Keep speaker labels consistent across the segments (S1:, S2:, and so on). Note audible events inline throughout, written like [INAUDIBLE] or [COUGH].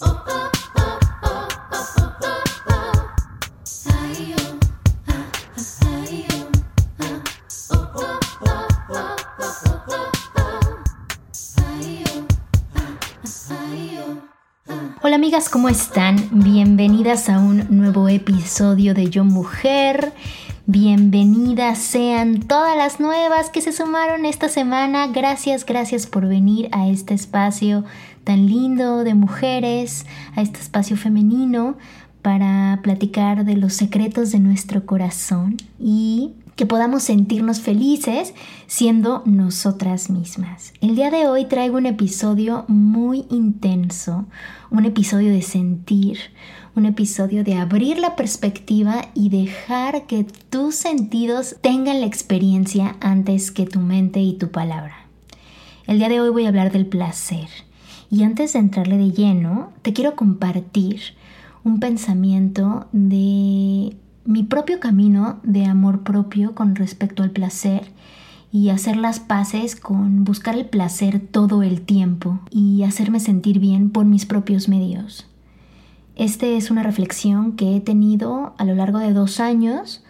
S1: Hola amigas, ¿cómo están? Bienvenidas a un nuevo episodio de Yo Mujer. Bienvenidas sean todas las nuevas que se sumaron esta semana. Gracias, gracias por venir a este espacio tan lindo de mujeres, a este espacio femenino para platicar de los secretos de nuestro corazón y que podamos sentirnos felices siendo nosotras mismas. El día de hoy traigo un episodio muy intenso, un episodio de sentir, un episodio de abrir la perspectiva y dejar que tus sentidos tengan la experiencia antes que tu mente y tu palabra. El día de hoy voy a hablar del placer. Y antes de entrarle de lleno, te quiero compartir un pensamiento de mi propio camino de amor propio con respecto al placer y hacer las paces con buscar el placer todo el tiempo y hacerme sentir bien por mis propios medios. Esta es una reflexión que he tenido a lo largo de dos años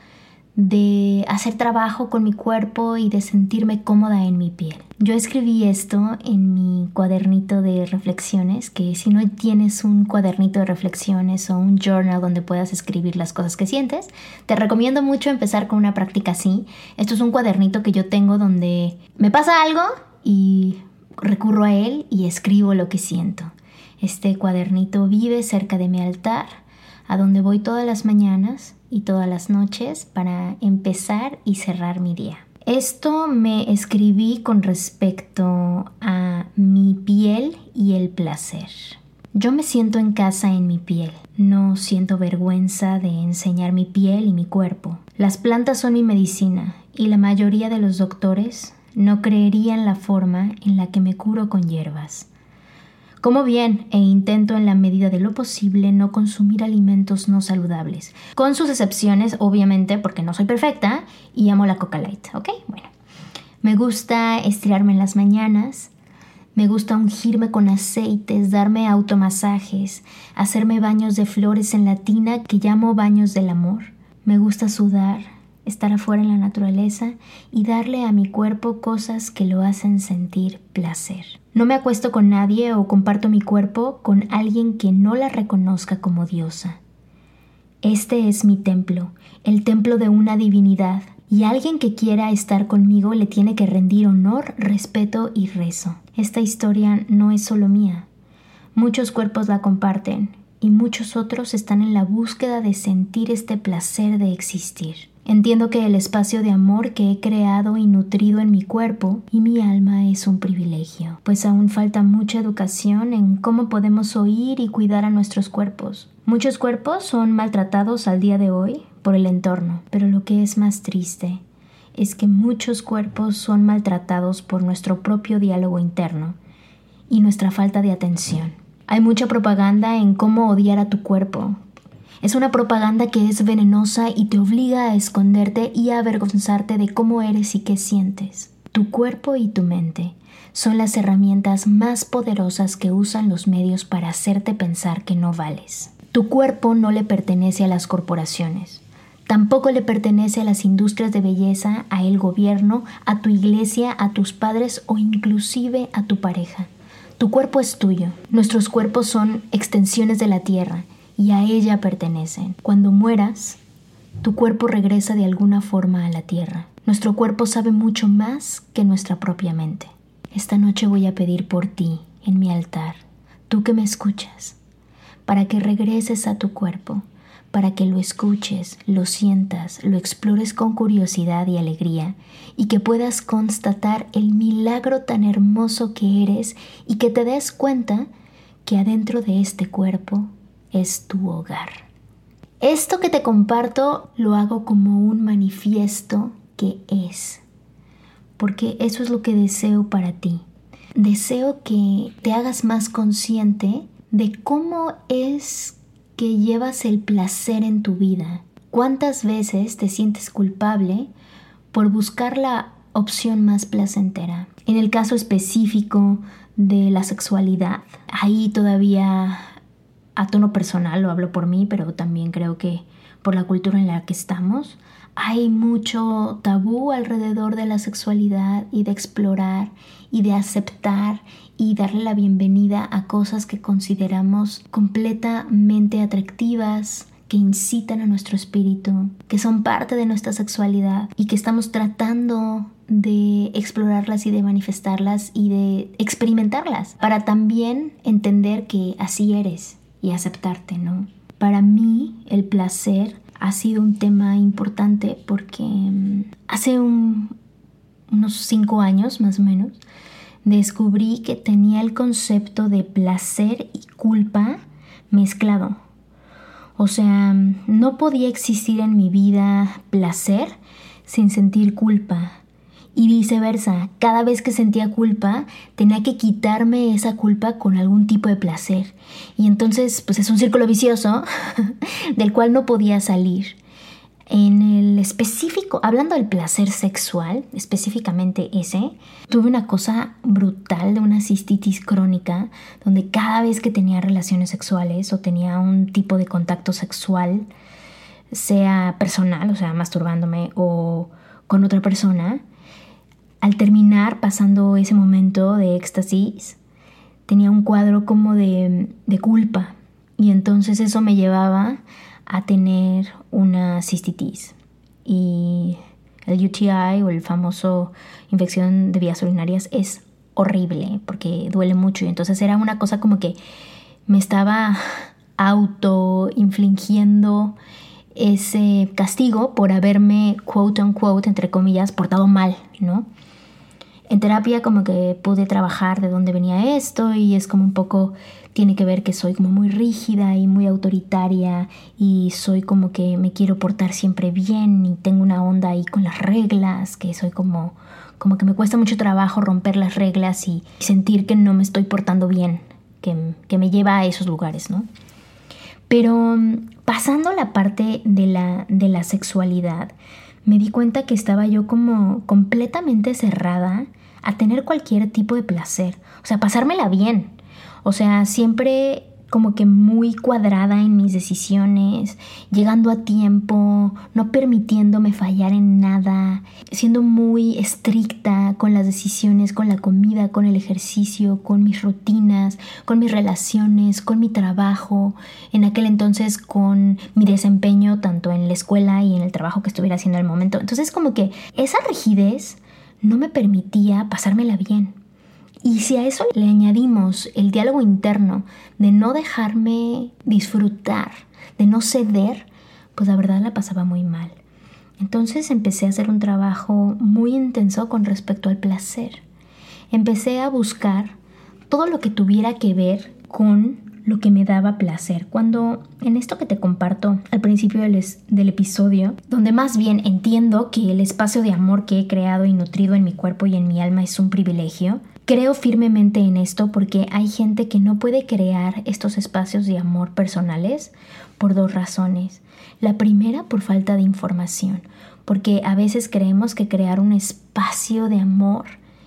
S1: de hacer trabajo con mi cuerpo y de sentirme cómoda en mi piel. Yo escribí esto en mi cuadernito de reflexiones, que si no tienes un cuadernito de reflexiones o un journal donde puedas escribir las cosas que sientes, te recomiendo mucho empezar con una práctica así. Esto es un cuadernito que yo tengo donde me pasa algo y recurro a él y escribo lo que siento. Este cuadernito vive cerca de mi altar, a donde voy todas las mañanas y todas las noches para empezar y cerrar mi día. Esto me escribí con respecto a mi piel y el placer. Yo me siento en casa en mi piel. No siento vergüenza de enseñar mi piel y mi cuerpo. Las plantas son mi medicina y la mayoría de los doctores no creerían la forma en la que me curo con hierbas. Como bien e intento en la medida de lo posible no consumir alimentos no saludables, con sus excepciones obviamente porque no soy perfecta y amo la Coca Light, ¿ok? Bueno, me gusta estirarme en las mañanas, me gusta ungirme con aceites, darme automasajes, hacerme baños de flores en la tina que llamo baños del amor. Me gusta sudar, estar afuera en la naturaleza y darle a mi cuerpo cosas que lo hacen sentir placer. No me acuesto con nadie o comparto mi cuerpo con alguien que no la reconozca como diosa. Este es mi templo, el templo de una divinidad, y alguien que quiera estar conmigo le tiene que rendir honor, respeto y rezo. Esta historia no es solo mía. Muchos cuerpos la comparten y muchos otros están en la búsqueda de sentir este placer de existir. Entiendo que el espacio de amor que he creado y nutrido en mi cuerpo y mi alma es un privilegio, pues aún falta mucha educación en cómo podemos oír y cuidar a nuestros cuerpos. Muchos cuerpos son maltratados al día de hoy por el entorno, pero lo que es más triste es que muchos cuerpos son maltratados por nuestro propio diálogo interno y nuestra falta de atención. Hay mucha propaganda en cómo odiar a tu cuerpo, es una propaganda que es venenosa y te obliga a esconderte y a avergonzarte de cómo eres y qué sientes. Tu cuerpo y tu mente son las herramientas más poderosas que usan los medios para hacerte pensar que no vales. Tu cuerpo no le pertenece a las corporaciones. Tampoco le pertenece a las industrias de belleza, a el gobierno, a tu iglesia, a tus padres o inclusive a tu pareja. Tu cuerpo es tuyo. Nuestros cuerpos son extensiones de la tierra y a ella pertenecen. Cuando mueras, tu cuerpo regresa de alguna forma a la tierra. Nuestro cuerpo sabe mucho más que nuestra propia mente. Esta noche voy a pedir por ti en mi altar, tú que me escuchas, para que regreses a tu cuerpo, para que lo escuches, lo sientas, lo explores con curiosidad y alegría, y que puedas constatar el milagro tan hermoso que eres y que te des cuenta que adentro de este cuerpo es tu hogar. Esto que te comparto lo hago como un manifiesto que es, porque eso es lo que deseo para ti. Deseo que te hagas más consciente de cómo es que llevas el placer en tu vida. ¿Cuántas veces te sientes culpable por buscar la opción más placentera? En el caso específico de la sexualidad, ahí todavía a tono personal, lo hablo por mí, pero también creo que por la cultura en la que estamos, hay mucho tabú alrededor de la sexualidad y de explorar y de aceptar y darle la bienvenida a cosas que consideramos completamente atractivas, que incitan a nuestro espíritu, que son parte de nuestra sexualidad y que estamos tratando de explorarlas y de manifestarlas y de experimentarlas para también entender que así eres y aceptarte, ¿no? Para mí el placer ha sido un tema importante porque mm, hace unos cinco años más o menos descubrí que tenía el concepto de placer y culpa mezclado. O sea, no podía existir en mi vida placer sin sentir culpa y viceversa. Cada vez que sentía culpa, tenía que quitarme esa culpa con algún tipo de placer. Y entonces, pues es un círculo vicioso [LAUGHS] del cual no podía salir. En el específico, hablando del placer sexual, específicamente ese, tuve una cosa brutal de una cistitis crónica, donde cada vez que tenía relaciones sexuales o tenía un tipo de contacto sexual, sea personal, o sea, masturbándome o con otra persona, al terminar pasando ese momento de éxtasis, tenía un cuadro como de, culpa. Y entonces eso me llevaba a tener una cistitis. Y el UTI o el famoso infección de vías urinarias es horrible porque duele mucho. Y entonces era una cosa como que me estaba auto infligiendo ese castigo por haberme quote unquote entre comillas portado mal, ¿no? En terapia como que pude trabajar de dónde venía esto y es como un poco tiene que ver que soy como muy rígida y muy autoritaria y soy como que me quiero portar siempre bien y tengo una onda ahí con las reglas, que soy como como que me cuesta mucho trabajo romper las reglas y sentir que no me estoy portando bien, que, que me lleva a esos lugares, ¿no? Pero pasando la parte de la, de la sexualidad, me di cuenta que estaba yo como completamente cerrada a tener cualquier tipo de placer, o sea, pasármela bien. O sea, siempre como que muy cuadrada en mis decisiones, llegando a tiempo, no permitiéndome fallar en nada, siendo muy estricta con las decisiones, con la comida, con el ejercicio, con mis rutinas, con mis relaciones, con mi trabajo, en aquel entonces con mi desempeño tanto en la escuela y en el trabajo que estuviera haciendo al momento. Entonces como que esa rigidez no me permitía pasármela bien. Y si a eso le añadimos el diálogo interno de no dejarme disfrutar, de no ceder, pues la verdad la pasaba muy mal. Entonces empecé a hacer un trabajo muy intenso con respecto al placer. Empecé a buscar todo lo que tuviera que ver con lo que me daba placer. Cuando en esto que te comparto al principio del, del, episodio, donde más bien entiendo que el espacio de amor que he creado y nutrido en mi cuerpo y en mi alma es un privilegio, creo firmemente en esto porque hay gente que no puede crear estos espacios de amor personales por dos razones. La primera por falta de información, porque a veces creemos que crear un espacio de amor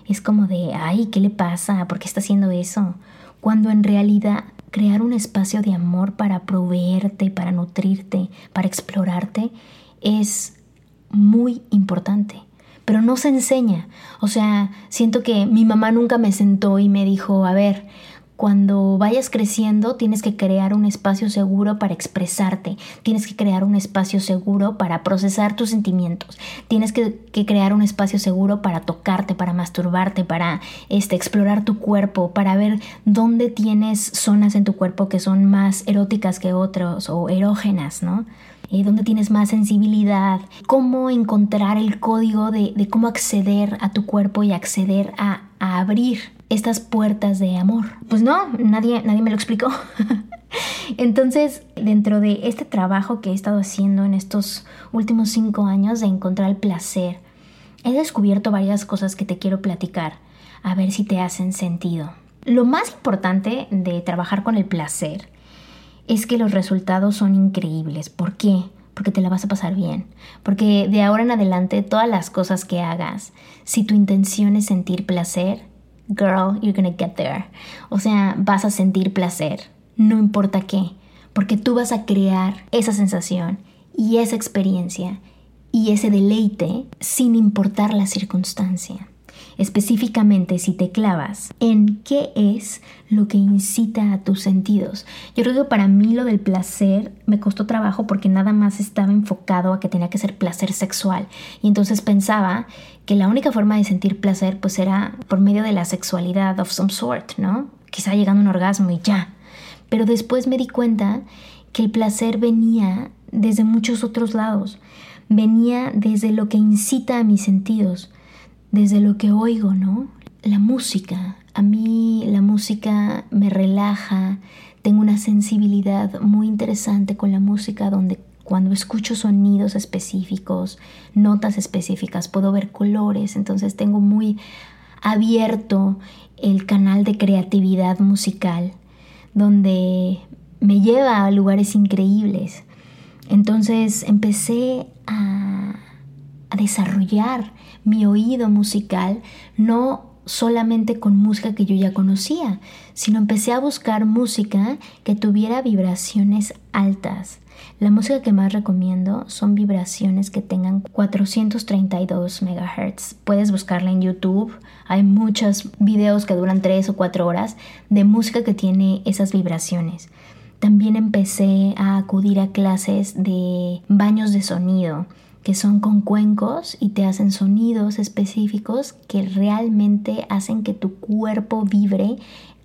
S1: es como de, ay, ¿qué le pasa? ¿Por qué está haciendo eso? Cuando en realidad crear un espacio de amor para proveerte, para nutrirte, para explorarte, es muy importante. Pero no se enseña. O sea, siento que mi mamá nunca me sentó y me dijo, a ver, cuando vayas creciendo tienes que crear un espacio seguro para expresarte, tienes que crear un espacio seguro para procesar tus sentimientos, tienes que, crear un espacio seguro para tocarte, para masturbarte, para este, explorar tu cuerpo, para ver dónde tienes zonas en tu cuerpo que son más eróticas que otros o erógenas, ¿no? Eh, dónde tienes más sensibilidad, cómo encontrar el código de, cómo acceder a tu cuerpo y acceder a, a abrir estas puertas de amor? Pues no, nadie, nadie me lo explicó. [LAUGHS] Entonces, dentro de este trabajo que he estado haciendo en estos últimos cinco años de encontrar el placer, he descubierto varias cosas que te quiero platicar, a ver si te hacen sentido. Lo más importante de trabajar con el placer es que los resultados son increíbles. ¿Por qué? Porque te la vas a pasar bien. Porque de ahora en adelante todas las cosas que hagas, si tu intención es sentir placer, girl, you're gonna get there. O sea, vas a sentir placer, no importa qué, porque tú vas a crear esa sensación y esa experiencia y ese deleite sin importar la circunstancia específicamente si te clavas en qué es lo que incita a tus sentidos. Yo creo que para mí lo del placer me costó trabajo porque nada más estaba enfocado a que tenía que ser placer sexual y entonces pensaba que la única forma de sentir placer pues era por medio de la sexualidad of some sort, ¿no? Quizá llegando a un orgasmo y ya. Pero después me di cuenta que el placer venía desde muchos otros lados. Venía desde lo que incita a mis sentidos desde lo que oigo, ¿no? La música. A mí la música me relaja, tengo una sensibilidad muy interesante con la música donde cuando escucho sonidos específicos, notas específicas, puedo ver colores, entonces tengo muy abierto el canal de creatividad musical donde me lleva a lugares increíbles. Entonces empecé a, a desarrollar mi oído musical, no solamente con música que yo ya conocía, sino empecé a buscar música que tuviera vibraciones altas. La música que más recomiendo son vibraciones que tengan 432 MHz. Puedes buscarla en YouTube. Hay muchos videos que duran 3 o 4 horas de música que tiene esas vibraciones. También empecé a acudir a clases de baños de sonido que son con cuencos y te hacen sonidos específicos que realmente hacen que tu cuerpo vibre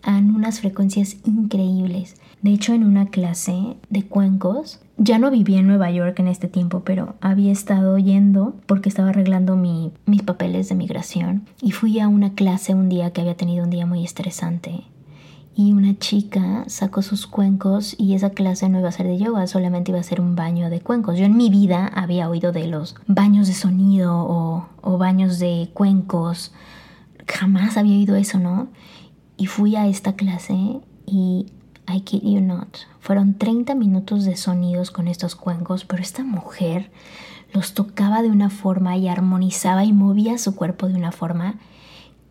S1: en unas frecuencias increíbles. De hecho, en una clase de cuencos, ya no vivía en Nueva York en este tiempo, pero había estado yendo porque estaba arreglando mis papeles de migración y fui a una clase un día que había tenido un día muy estresante y una chica sacó sus cuencos y esa clase no iba a ser de yoga, solamente iba a ser un baño de cuencos. Yo en mi vida había oído de los baños de sonido o, o baños de cuencos, jamás había oído eso, ¿no? Y fui a esta clase y I kid you not, fueron 30 minutos de sonidos con estos cuencos, pero esta mujer los tocaba de una forma y armonizaba y movía su cuerpo de una forma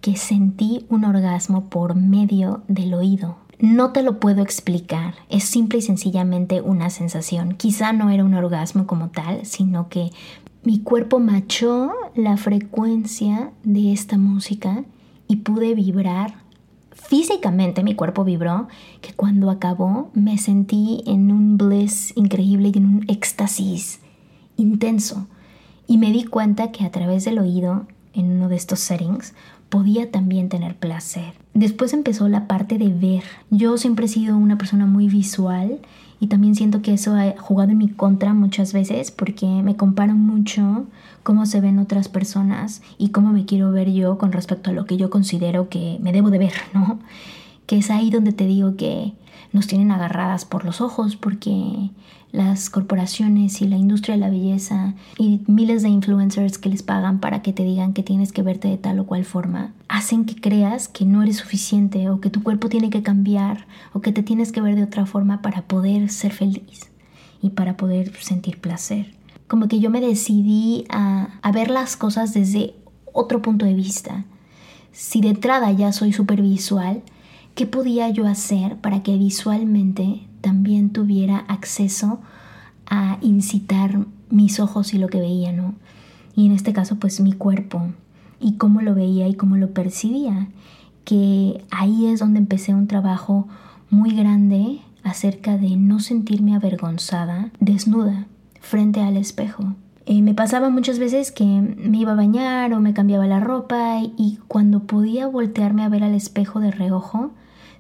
S1: que sentí un orgasmo por medio del oído. No te lo puedo explicar, es simple y sencillamente una sensación. Quizá no era un orgasmo como tal, sino que mi cuerpo machó la frecuencia de esta música y pude vibrar. Físicamente mi cuerpo vibró, que cuando acabó me sentí en un bliss increíble y en un éxtasis intenso. Y me di cuenta que a través del oído, en uno de estos settings, podía también tener placer. Después empezó la parte de ver. Yo siempre he sido una persona muy visual y también siento que eso ha jugado en mi contra muchas veces porque me comparo mucho cómo se ven otras personas y cómo me quiero ver yo con respecto a lo que yo considero que me debo de ver, ¿no? Que es ahí donde te digo que nos tienen agarradas por los ojos porque las corporaciones y la industria de la belleza y miles de influencers que les pagan para que te digan que tienes que verte de tal o cual forma, hacen que creas que no eres suficiente o que tu cuerpo tiene que cambiar o que te tienes que ver de otra forma para poder ser feliz y para poder sentir placer. Como que yo me decidí a, ver las cosas desde otro punto de vista. Si de entrada ya soy súper visual, ¿qué podía yo hacer para que visualmente también tuviera acceso a incitar mis ojos y lo que veía, ¿no? Y en este caso, pues mi cuerpo y cómo lo veía y cómo lo percibía. que ahí es donde empecé un trabajo muy grande acerca de no sentirme avergonzada, desnuda, frente al espejo. Eh, me pasaba muchas veces que me iba a bañar o me cambiaba la ropa y cuando podía voltearme a ver al espejo de reojo,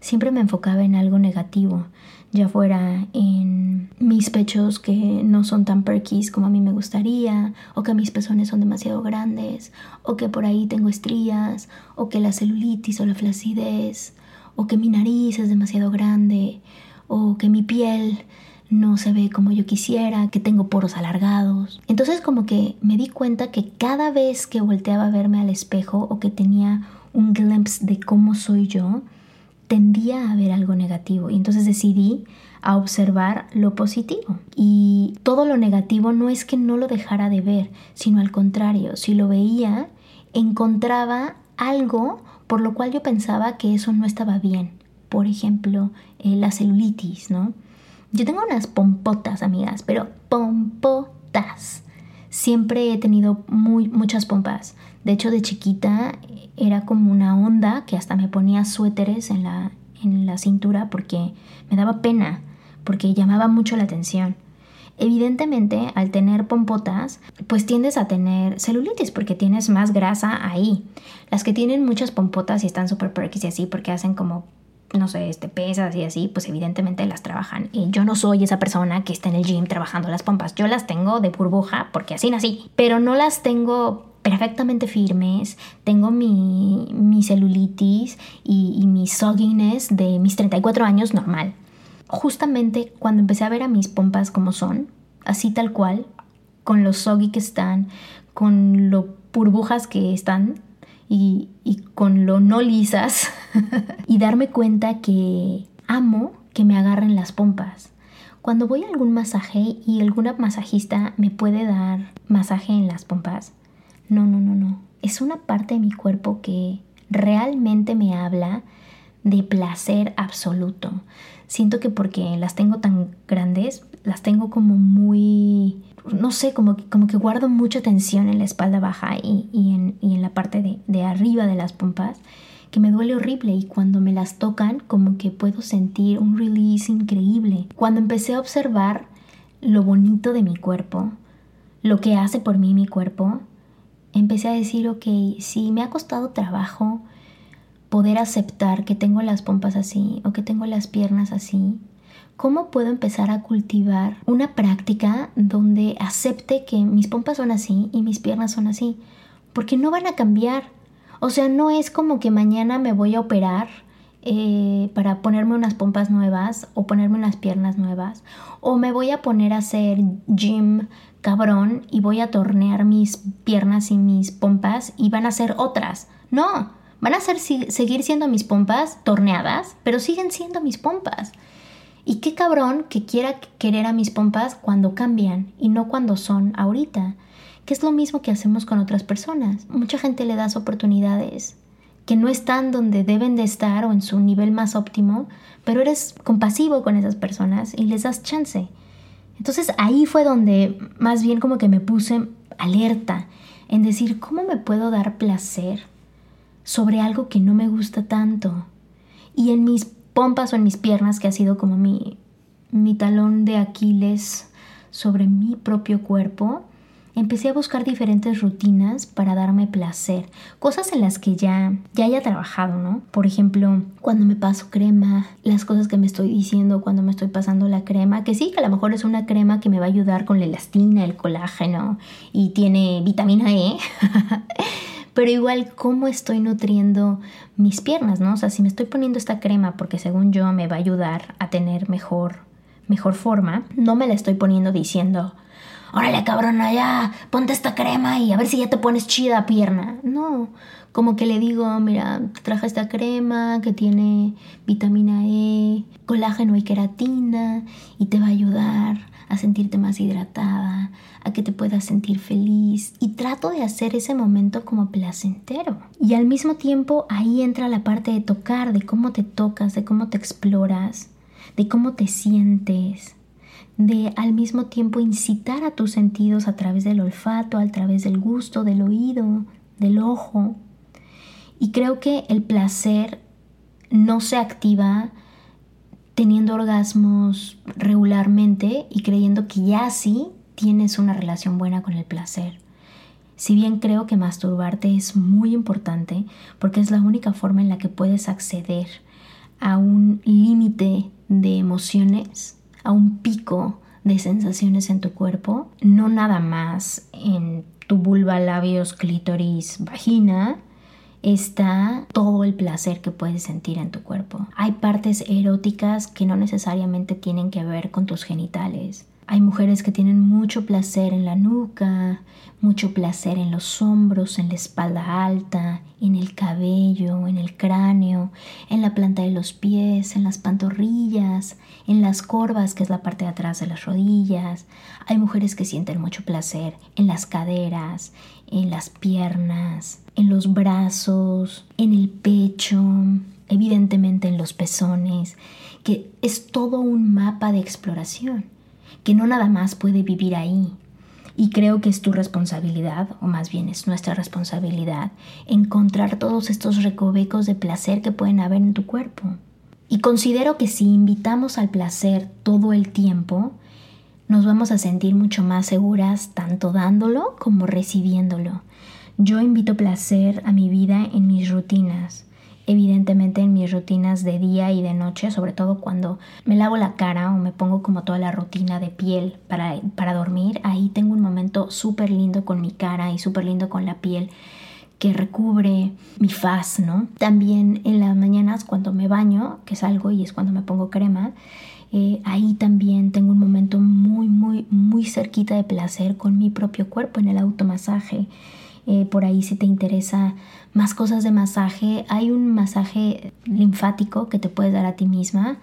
S1: siempre me enfocaba en algo negativo, ya fuera en mis pechos que no son tan perkis como a mí me gustaría, o que mis pezones son demasiado grandes, o que por ahí tengo estrías, o que la celulitis o la flacidez, o que mi nariz es demasiado grande, o que mi piel no se ve como yo quisiera, que tengo poros alargados. Entonces como que me di cuenta que cada vez que volteaba a verme al espejo o que tenía un glimpse de cómo soy yo, tendía a ver algo negativo. Y entonces decidí a observar lo positivo. Y todo lo negativo no es que no lo dejara de ver, sino al contrario, si lo veía, encontraba algo por lo cual yo pensaba que eso no estaba bien. Por ejemplo, eh, la celulitis, ¿no? Yo tengo unas pompotas, amigas, pero pompotas. Siempre he tenido muy, muchas pompas. De hecho, de chiquita era como una onda que hasta me ponía suéteres en la, en la cintura porque me daba pena, porque llamaba mucho la atención. Evidentemente, al tener pompotas, pues tiendes a tener celulitis porque tienes más grasa ahí. Las que tienen muchas pompotas y están súper perkis y así porque hacen como no sé, este, pesas y así, pues evidentemente las trabajan. Y yo no soy esa persona que está en el gym trabajando las pompas. Yo las tengo de burbuja porque así nací. Pero no las tengo perfectamente firmes. Tengo mi, mi celulitis y, y mi sogginess de mis 34 años normal. Justamente cuando empecé a ver a mis pompas como son, así tal cual, con los soggy que están, con lo burbujas que están, y, con lo no lisas [LAUGHS] y darme cuenta que amo que me agarren las pompas. Cuando voy a algún masaje y alguna masajista me puede dar masaje en las pompas, no, no, no, no. Es una parte de mi cuerpo que realmente me habla de placer absoluto. Siento que porque las tengo tan grandes, las tengo como muy no sé, como, como que guardo mucha tensión en la espalda baja y, en, y en, la parte de, de arriba de las pompas, que me duele horrible y cuando me las tocan como que puedo sentir un release increíble. Cuando empecé a observar lo bonito de mi cuerpo, lo que hace por mí mi cuerpo, empecé a decir, ok, si me ha costado trabajo poder aceptar que tengo las pompas así o que tengo las piernas así, ¿Cómo puedo empezar a cultivar una práctica donde acepte que mis pompas son así y mis piernas son así? Porque no van a cambiar. O sea, no es como que mañana me voy a operar eh, para ponerme unas pompas nuevas o ponerme unas piernas nuevas. O me voy a poner a hacer gym cabrón y voy a tornear mis piernas y mis pompas y van a ser otras. No, van a ser, seguir siendo mis pompas torneadas, pero siguen siendo mis pompas. Y qué cabrón que quiera querer a mis pompas cuando cambian y no cuando son ahorita, que es lo mismo que hacemos con otras personas. Mucha gente le das oportunidades que no están donde deben de estar o en su nivel más óptimo, pero eres compasivo con esas personas y les das chance. Entonces ahí fue donde más bien como que me puse alerta en decir, ¿cómo me puedo dar placer sobre algo que no me gusta tanto? Y en mis pompas o en mis piernas, que ha sido como mi, mi talón de Aquiles sobre mi propio cuerpo, empecé a buscar diferentes rutinas para darme placer, cosas en las que ya ya haya trabajado, ¿no? Por ejemplo, cuando me paso crema, las cosas que me estoy diciendo cuando me estoy pasando la crema, que sí, que a lo mejor es una crema que me va a ayudar con la elastina, el colágeno y tiene vitamina E. [LAUGHS] pero igual cómo estoy nutriendo mis piernas, ¿no? O sea, si me estoy poniendo esta crema porque según yo me va a ayudar a tener mejor, mejor forma, no me la estoy poniendo diciendo, órale cabrona, ya, ponte esta crema y a ver si ya te pones chida pierna. No, como que le digo, mira, traje esta crema que tiene vitamina E, colágeno y queratina y te va a ayudar a sentirte más hidratada, a que te puedas sentir feliz y trato de hacer ese momento como placentero. Y al mismo tiempo ahí entra la parte de tocar, de cómo te tocas, de cómo te exploras, de cómo te sientes, de al mismo tiempo incitar a tus sentidos a través del olfato, a través del gusto, del oído, del ojo. Y creo que el placer no se activa teniendo orgasmos regularmente y creyendo que ya sí tienes una relación buena con el placer. Si bien creo que masturbarte es muy importante porque es la única forma en la que puedes acceder a un límite de emociones, a un pico de sensaciones en tu cuerpo, no nada más en tu vulva, labios, clítoris, vagina, está todo el placer que puedes sentir en tu cuerpo. Hay partes eróticas que no necesariamente tienen que ver con tus genitales. Hay mujeres que tienen mucho placer en la nuca, mucho placer en los hombros, en la espalda alta, en el cabello, en el cráneo, en la planta de los pies, en las pantorrillas, en las corvas, que es la parte de atrás de las rodillas. Hay mujeres que sienten mucho placer en las caderas, en las piernas, en los brazos, en el pecho, evidentemente en los pezones, que es todo un mapa de exploración que no nada más puede vivir ahí. Y creo que es tu responsabilidad, o más bien es nuestra responsabilidad, encontrar todos estos recovecos de placer que pueden haber en tu cuerpo. Y considero que si invitamos al placer todo el tiempo, nos vamos a sentir mucho más seguras tanto dándolo como recibiéndolo. Yo invito placer a mi vida en mis rutinas evidentemente en mis rutinas de día y de noche, sobre todo cuando me lavo la cara o me pongo como toda la rutina de piel para, para dormir, ahí tengo un momento súper lindo con mi cara y súper lindo con la piel que recubre mi faz, ¿no? También en las mañanas cuando me baño, que salgo y es cuando me pongo crema, eh, ahí también tengo un momento muy, muy, muy cerquita de placer con mi propio cuerpo en el automasaje. Eh, por ahí si te interesa más cosas de masaje, hay un masaje linfático que te puedes dar a ti misma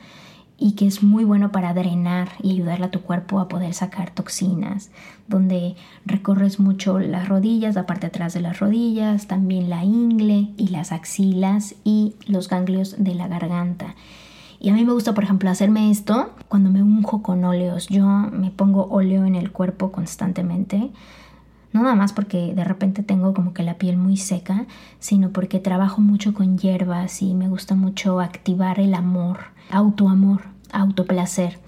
S1: y que es muy bueno para drenar y ayudarle a tu cuerpo a poder sacar toxinas, donde recorres mucho las rodillas, la parte atrás de las rodillas, también la ingle y las axilas y los ganglios de la garganta. Y a mí me gusta, por ejemplo, hacerme esto cuando me unjo con óleos. Yo me pongo óleo en el cuerpo constantemente no nada más porque de repente tengo como que la piel muy seca, sino porque trabajo mucho con hierbas y me gusta mucho activar el amor, autoamor, autoplacer.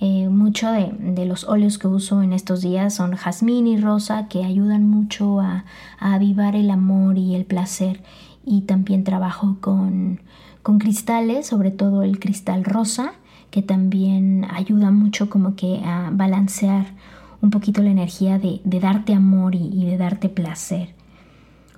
S1: Eh, mucho de, los óleos que uso en estos días son jazmín y rosa que ayudan mucho a, avivar el amor y el placer. Y también trabajo con, con cristales, sobre todo el cristal rosa, que también ayuda mucho como que a balancear un poquito la energía de, darte amor y, de darte placer.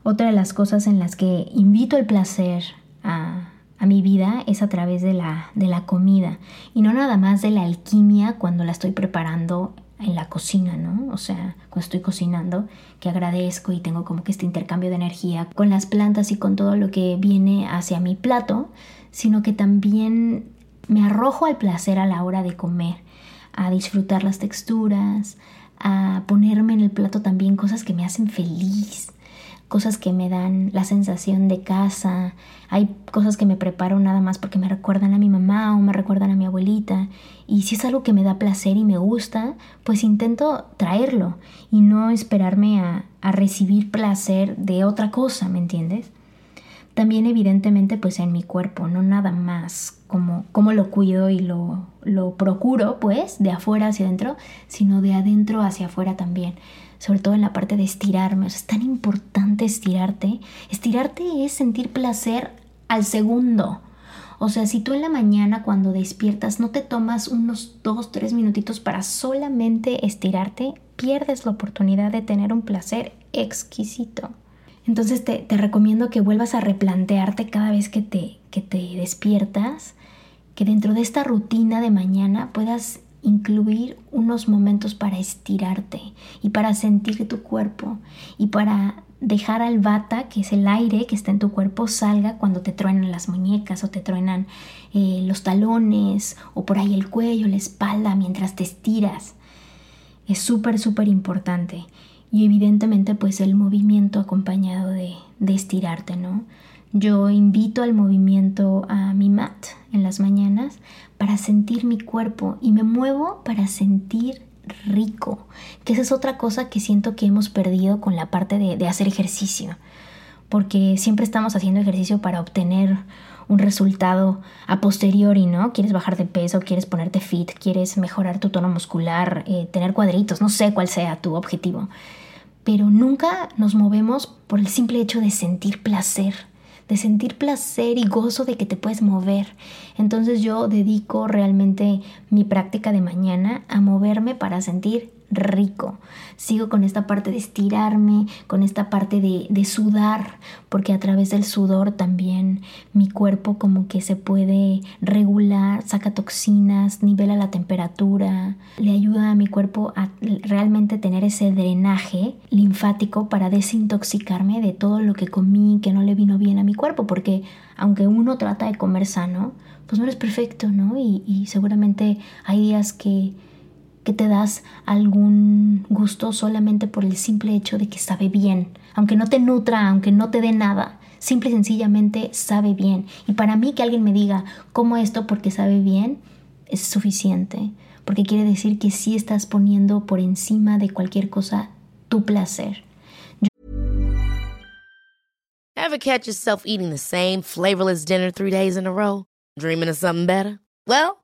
S1: Otra de las cosas en las que invito el placer a, mi vida es a través de la, de la comida y no nada más de la alquimia cuando la estoy preparando en la cocina, ¿no? O sea, cuando estoy cocinando, que agradezco y tengo como que este intercambio de energía con las plantas y con todo lo que viene hacia mi plato, sino que también me arrojo al placer a la hora de comer a disfrutar las texturas, a ponerme en el plato también cosas que me hacen feliz, cosas que me dan la sensación de casa, hay cosas que me preparo nada más porque me recuerdan a mi mamá o me recuerdan a mi abuelita y si es algo que me da placer y me gusta, pues intento traerlo y no esperarme a, a recibir placer de otra cosa, ¿me entiendes? También evidentemente pues en mi cuerpo, no nada más como, como lo cuido y lo, lo procuro pues de afuera hacia adentro, sino de adentro hacia afuera también sobre todo en la parte de estirarme. es tan importante estirarte. Estirarte es sentir placer al segundo. O sea, si tú en la mañana cuando despiertas no te tomas unos dos, tres minutitos para solamente estirarte, pierdes la oportunidad de tener un placer exquisito. Entonces te, recomiendo que vuelvas a replantearte cada vez que te, que te despiertas, que dentro de esta rutina de mañana puedas incluir unos momentos para estirarte y para sentir tu cuerpo y para dejar al bata, que es el aire que está en tu cuerpo, salga cuando te truenan las muñecas o te truenan eh, los talones o por ahí el cuello, la espalda mientras te estiras. Es súper, súper importante y evidentemente pues el movimiento acompañado de, de estirarte, ¿no? Yo invito al movimiento a mi mat en las mañanas para sentir mi cuerpo y me muevo para sentir rico, que esa es otra cosa que siento que hemos perdido con la parte de, de hacer ejercicio porque siempre estamos haciendo ejercicio para obtener un resultado a posteriori, ¿no? Quieres bajar de peso, quieres ponerte fit, quieres mejorar tu tono muscular, eh, tener cuadritos, no sé cuál sea tu objetivo. Pero nunca nos movemos por el simple hecho de sentir placer, de sentir placer y gozo de que te puedes mover. Entonces yo dedico realmente mi práctica de mañana a moverme para sentir rico. Sigo con esta parte de estirarme, con esta parte de, sudar, porque a través del sudor también mi cuerpo como que se puede regular, saca toxinas, nivela la temperatura, le ayuda a mi cuerpo a realmente tener ese drenaje linfático para desintoxicarme de todo lo que comí que no le vino bien a mi cuerpo, porque aunque uno trata de comer sano, pues no eres perfecto, ¿no? Y, y seguramente hay días que que te das algún gusto solamente por el simple hecho de que sabe bien, aunque no te nutra, aunque no te dé nada, simple y sencillamente sabe bien. Y para mí que alguien me diga cómo esto porque sabe bien es suficiente, porque quiere decir que sí estás poniendo por encima de cualquier cosa tu placer.
S2: Ever catch yourself eating the same flavorless dinner three days in a row? Dreaming of something better? Well,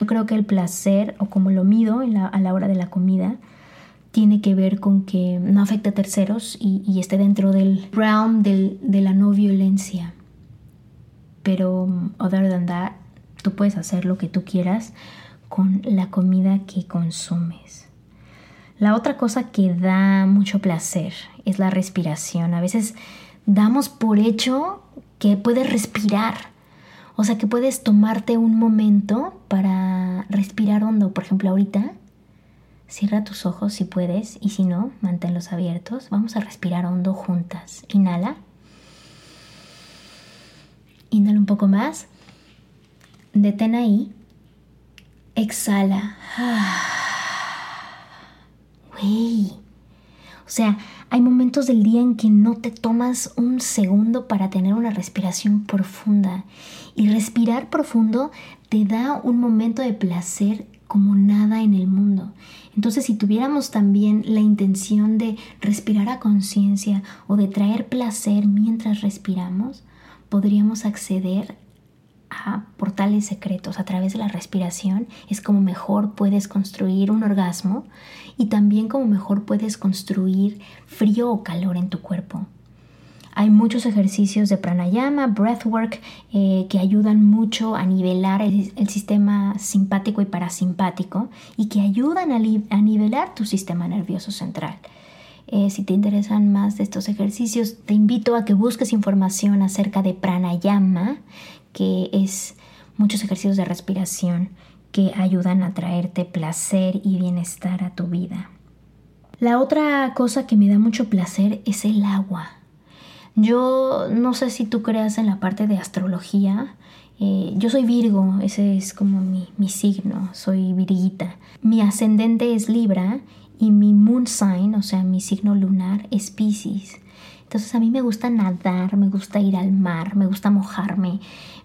S1: Yo creo que el placer, o como lo mido a la hora de la comida, tiene que ver con que no afecte a terceros y, esté dentro del realm del, de la no violencia. Pero, other than that, tú puedes hacer lo que tú quieras con la comida que consumes. La otra cosa que da mucho placer es la respiración. A veces damos por hecho que puedes respirar o sea que puedes tomarte un momento para respirar hondo. Por ejemplo, ahorita, cierra tus ojos si puedes y si no, manténlos abiertos. Vamos a respirar hondo juntas. Inhala. Inhala un poco más. Detén ahí. Exhala. [SIGHS] Güey. O sea, hay momentos del día en que no te tomas un segundo para tener una respiración profunda. Y respirar profundo te da un momento de placer como nada en el mundo. Entonces, si tuviéramos también la intención de respirar a conciencia o de traer placer mientras respiramos, podríamos acceder a portales secretos a través de la respiración. Es como mejor puedes construir un orgasmo y también como mejor puedes construir frío o calor en tu cuerpo. Hay muchos ejercicios de pranayama, breathwork, eh, que ayudan mucho a nivelar el, sistema simpático y parasimpático y que ayudan a, nivelar tu sistema nervioso central. Eh, si te interesan más de estos ejercicios, te invito a que busques información acerca de pranayama, que es muchos ejercicios de respiración que ayudan a traerte placer y bienestar a tu vida. La otra cosa que me da mucho placer es el agua. Yo no sé si tú creas en la parte de astrología. Eh, yo soy Virgo, ese es como mi, mi signo, soy Virguita. Mi ascendente es Libra y mi moon sign, o sea, mi signo lunar es Pisces. Entonces a mí me gusta nadar, me gusta ir al mar, me gusta mojarme,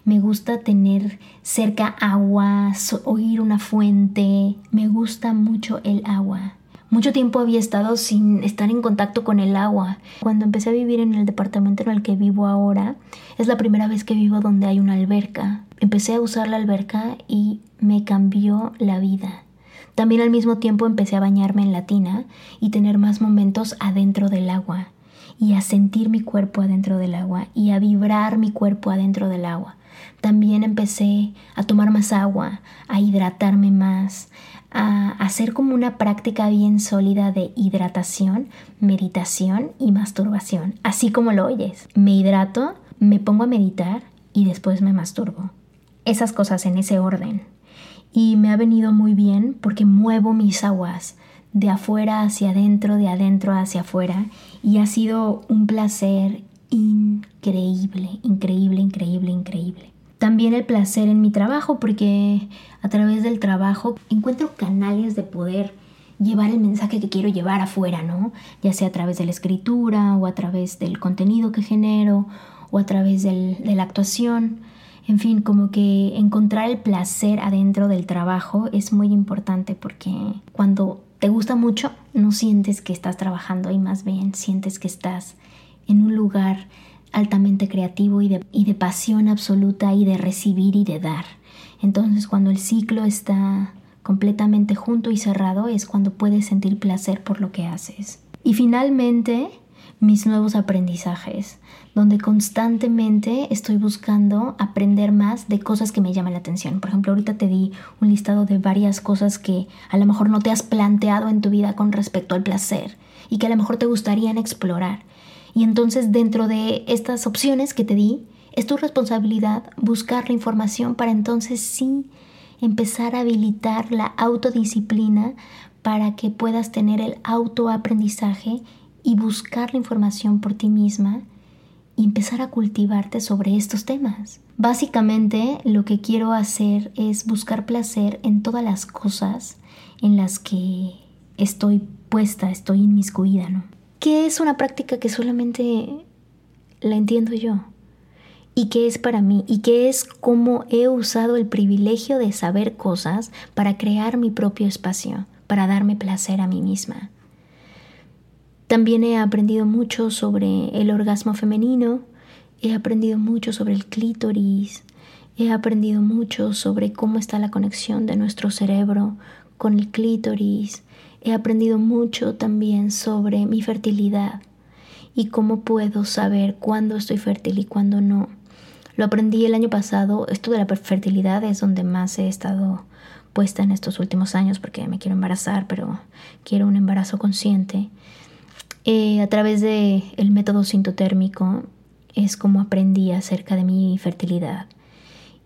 S1: me gusta tener cerca agua, oír una fuente, me gusta mucho el agua. Mucho tiempo había estado sin estar en contacto con el agua. Cuando empecé a vivir en el departamento en el que vivo ahora, es la primera vez que vivo donde hay una alberca. Empecé a usar la alberca y me cambió la vida. También al mismo tiempo empecé a bañarme en la tina y tener más momentos adentro del agua y a sentir mi cuerpo adentro del agua y a vibrar mi cuerpo adentro del agua. También empecé a tomar más agua, a hidratarme más, a hacer como una práctica bien sólida de hidratación, meditación y masturbación, así como lo oyes. Me hidrato, me pongo a meditar y después me masturbo. Esas cosas en ese orden. Y me ha venido muy bien porque muevo mis aguas de afuera hacia adentro, de adentro hacia afuera y ha sido un placer increíble, increíble, increíble, increíble. También el placer en mi trabajo, porque a través del trabajo encuentro canales de poder llevar el mensaje que quiero llevar afuera, ¿no? Ya sea a través de la escritura o a través del contenido que genero o a través de la actuación. En fin, como que encontrar el placer adentro del trabajo es muy importante porque cuando te gusta mucho no sientes que estás trabajando y más bien sientes que estás en un lugar altamente creativo y de, y de pasión absoluta y de recibir y de dar. Entonces cuando el ciclo está completamente junto y cerrado es cuando puedes sentir placer por lo que haces. Y finalmente, mis nuevos aprendizajes, donde constantemente estoy buscando aprender más de cosas que me llaman la atención. Por ejemplo, ahorita te di un listado de varias cosas que a lo mejor no te has planteado en tu vida con respecto al placer y que a lo mejor te gustarían explorar. Y entonces dentro de estas opciones que te di, es tu responsabilidad buscar la información para entonces sí empezar a habilitar la autodisciplina para que puedas tener el autoaprendizaje y buscar la información por ti misma y empezar a cultivarte sobre estos temas. Básicamente lo que quiero hacer es buscar placer en todas las cosas en las que estoy puesta, estoy inmiscuida, ¿no? Que es una práctica que solamente la entiendo yo y qué es para mí y qué es cómo he usado el privilegio de saber cosas para crear mi propio espacio, para darme placer a mí misma. También he aprendido mucho sobre el orgasmo femenino, he aprendido mucho sobre el clítoris, he aprendido mucho sobre cómo está la conexión de nuestro cerebro con el clítoris, he aprendido mucho también sobre mi fertilidad y cómo puedo saber cuándo estoy fértil y cuándo no. Lo aprendí el año pasado. Esto de la fertilidad es donde más he estado puesta en estos últimos años porque me quiero embarazar, pero quiero un embarazo consciente. Eh, a través del el método sintotérmico es como aprendí acerca de mi fertilidad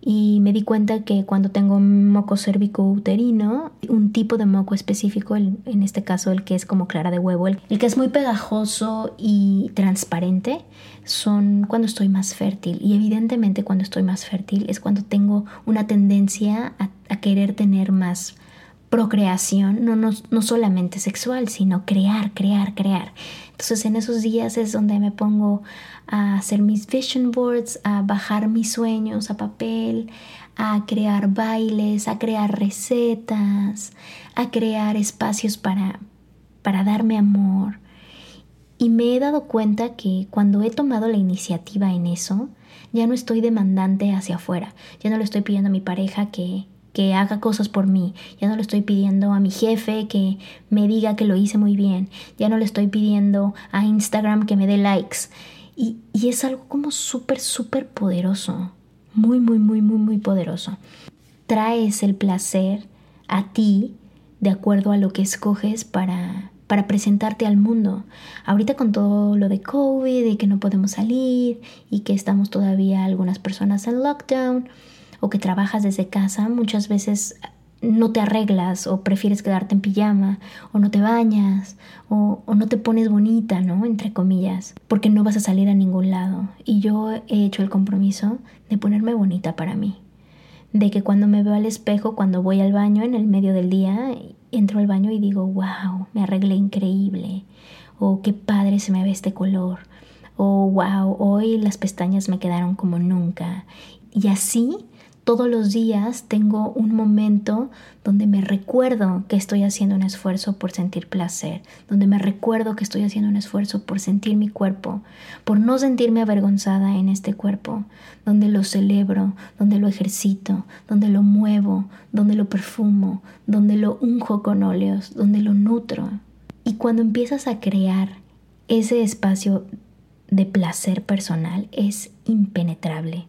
S1: y me di cuenta que cuando tengo moco uterino un tipo de moco específico, en este caso el que es como clara de huevo, el, que es muy pegajoso y transparente, son cuando estoy más fértil. Y evidentemente cuando estoy más fértil es cuando tengo una tendencia a, a querer tener más procreación, no, no, no solamente sexual, sino crear, crear, crear. Entonces en esos días es donde me pongo a hacer mis vision boards, a bajar mis sueños a papel, a crear bailes, a crear recetas, a crear espacios para, para darme amor. Y me he dado cuenta que cuando he tomado la iniciativa en eso, ya no estoy demandante hacia afuera, ya no le estoy pidiendo a mi pareja que que haga cosas por mí. Ya no le estoy pidiendo a mi jefe que me diga que lo hice muy bien. Ya no le estoy pidiendo a Instagram que me dé likes. Y, y es algo como súper, súper poderoso. Muy, muy, muy, muy, muy poderoso. Traes el placer a ti de acuerdo a lo que escoges para, para presentarte al mundo. Ahorita con todo lo de COVID y que no podemos salir y que estamos todavía algunas personas en lockdown, o que trabajas desde casa, muchas veces no te arreglas o prefieres quedarte en pijama o no te bañas o, no te pones bonita, ¿no? Entre comillas, porque no vas a salir a ningún lado. Y yo he hecho el compromiso de ponerme bonita para mí. De que cuando me veo al espejo, cuando voy al baño en el medio del día, entro al baño y digo, wow, me arreglé increíble. O qué padre se me ve este color. O wow, hoy las pestañas me quedaron como nunca. Y así todos los días tengo un momento donde me recuerdo que estoy haciendo un esfuerzo por sentir placer, donde me recuerdo que estoy haciendo un esfuerzo por sentir mi cuerpo, por no sentirme avergonzada en este cuerpo, donde lo celebro, donde lo ejercito, donde lo muevo, donde lo perfumo, donde lo unjo con óleos, donde lo nutro. Y cuando empiezas a crear ese espacio de placer personal es impenetrable,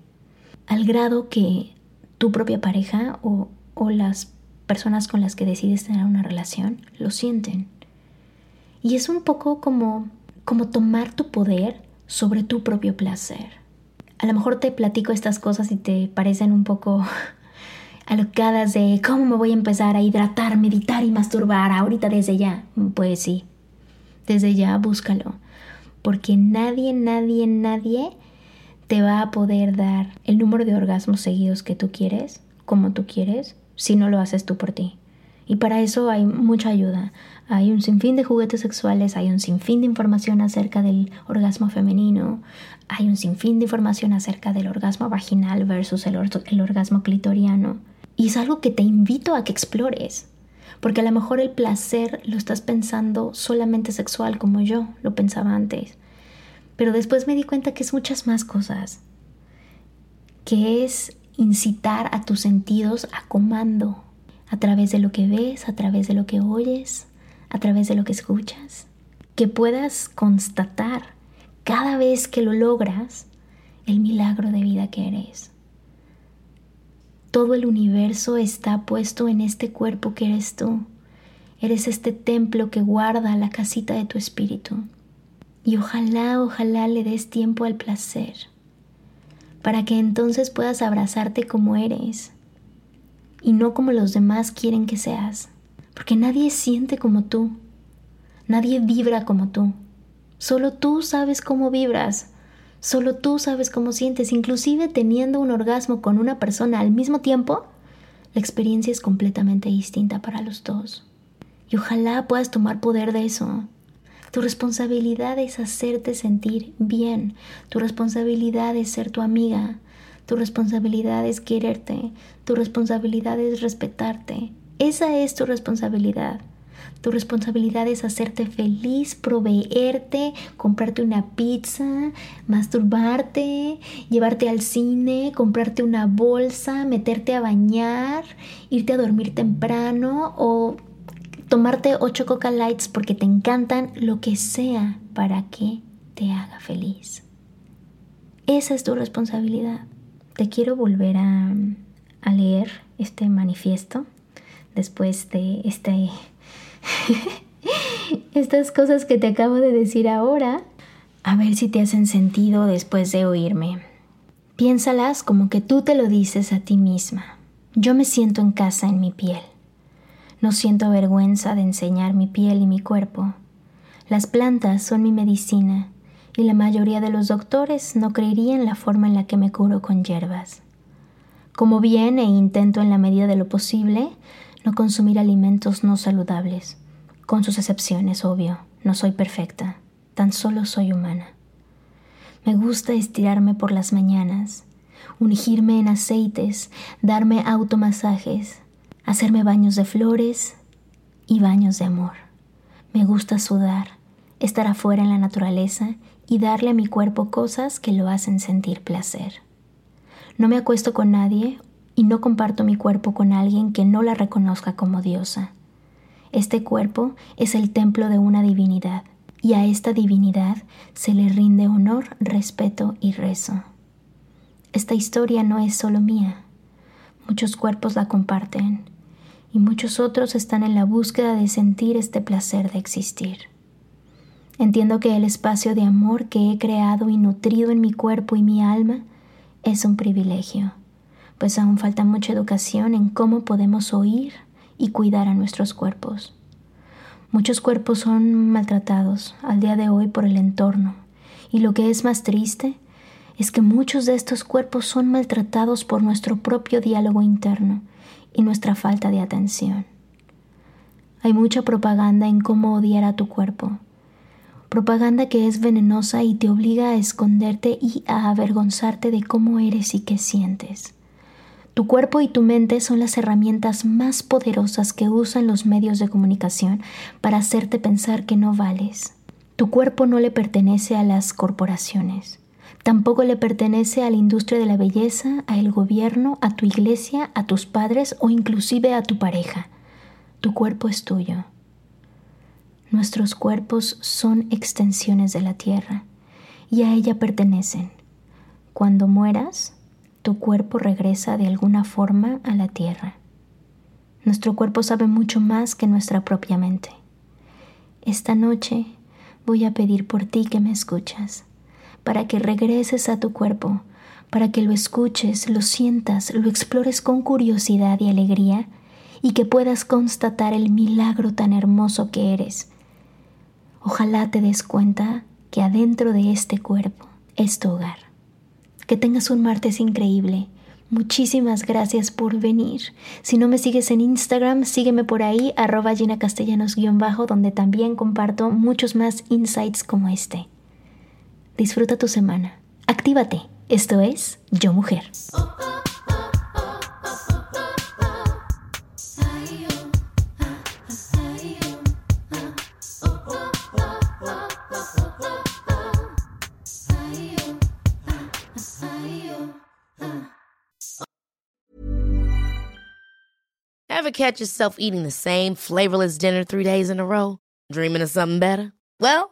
S1: al grado que tu propia pareja o, las personas con las que decides tener una relación lo sienten. Y es un poco como, como tomar tu poder sobre tu propio placer. A lo mejor te platico estas cosas y te parecen un poco [LAUGHS] alocadas de cómo me voy a empezar a hidratar, meditar y masturbar ahorita desde ya. Pues sí, desde ya búscalo. Porque nadie, nadie, nadie te va a poder dar el número de orgasmos seguidos que tú quieres, como tú quieres, si no lo haces tú por ti. Y para eso hay mucha ayuda. Hay un sinfín de juguetes sexuales, hay un sinfín de información acerca del orgasmo femenino, hay un sinfín de información acerca del orgasmo vaginal versus el, el orgasmo clitoriano. Y es algo que te invito a que explores. Porque a lo mejor el placer lo estás pensando solamente sexual como yo lo pensaba antes. Pero después me di cuenta que es muchas más cosas. Que es incitar a tus sentidos a comando a través de lo que ves, a través de lo que oyes, a través de lo que escuchas. Que puedas constatar cada vez que lo logras el milagro de vida que eres. Todo el universo está puesto en este cuerpo que eres tú. Eres este templo que guarda la casita de tu espíritu. Y ojalá, ojalá le des tiempo al placer, para que entonces puedas abrazarte como eres y no como los demás quieren que seas, porque nadie siente como tú, nadie vibra como tú, solo tú sabes cómo vibras, solo tú sabes cómo sientes, inclusive teniendo un orgasmo con una persona al mismo tiempo, la experiencia es completamente distinta para los dos. Y ojalá puedas tomar poder de eso. Tu responsabilidad es hacerte sentir bien. Tu responsabilidad es ser tu amiga. Tu responsabilidad es quererte. Tu responsabilidad es respetarte. Esa es tu responsabilidad. Tu responsabilidad es hacerte feliz, proveerte, comprarte una pizza, masturbarte, llevarte al cine, comprarte una bolsa, meterte a bañar, irte a dormir temprano o tomarte ocho Coca Lights porque te encantan, lo que sea para que te haga feliz. Esa es tu responsabilidad te quiero volver a, leer este manifiesto después de este, [LAUGHS] estas cosas que te acabo de decir ahora, a ver si te hacen sentido después de oírme. Piénsalas como que tú te lo dices a ti misma. Yo me siento en casa en mi piel. No siento vergüenza de enseñar mi piel y mi cuerpo. Las plantas son mi medicina y la mayoría de los doctores no creerían la forma en la que me curo con hierbas. Como bien e intento en la medida de lo posible no consumir alimentos no saludables, con sus excepciones, obvio, no soy perfecta, tan solo soy humana. Me gusta estirarme por las mañanas, ungirme en aceites, darme automasajes, hacerme baños de flores y baños de amor. Me gusta sudar, estar afuera en la naturaleza y darle a mi cuerpo cosas que lo hacen sentir placer. No me acuesto con nadie y no comparto mi cuerpo con alguien que no la reconozca como diosa. Este cuerpo es el templo de una divinidad y a esta divinidad se le rinde honor, respeto y rezo. Esta historia no es solo mía. Muchos cuerpos la comparten y muchos otros están en la búsqueda de sentir este placer de existir. Entiendo que el espacio de amor que he creado y nutrido en mi cuerpo y mi alma es un privilegio, pues aún falta mucha educación en cómo podemos oír y cuidar a nuestros cuerpos. Muchos cuerpos son maltratados al día de hoy por el entorno, y lo que es más triste es que muchos de estos cuerpos son maltratados por nuestro propio diálogo interno y nuestra falta de atención. Hay mucha propaganda en cómo odiar a tu cuerpo, propaganda que es venenosa y te obliga a esconderte y a avergonzarte de cómo eres y qué sientes. Tu cuerpo y tu mente son las herramientas más poderosas que usan los medios de comunicación para hacerte pensar que no vales. Tu cuerpo no le pertenece a las corporaciones. Tampoco le pertenece a la industria de la belleza, a el gobierno, a tu iglesia, a tus padres o inclusive a tu pareja. Tu cuerpo es tuyo. Nuestros cuerpos son extensiones de la tierra y a ella pertenecen. Cuando mueras, tu cuerpo regresa de alguna forma a la tierra. Nuestro cuerpo sabe mucho más que nuestra propia mente. Esta noche voy a pedir por ti que me escuchas, para que regreses a tu cuerpo, para que lo escuches, lo sientas, lo explores con curiosidad y alegría y que puedas constatar el milagro tan hermoso que eres Ojalá te des cuenta que adentro de este cuerpo es tu hogar. Que tengas un martes increíble. Muchísimas gracias por venir. Si no me sigues en Instagram, sígueme por ahí, arroba Gina Castellanos-bajo, donde también comparto muchos más insights como este. Disfruta tu semana. Actívate. Esto es Yo Mujer.
S2: Ever catch yourself eating the same flavorless dinner three days in a row? Dreaming of something better? Well,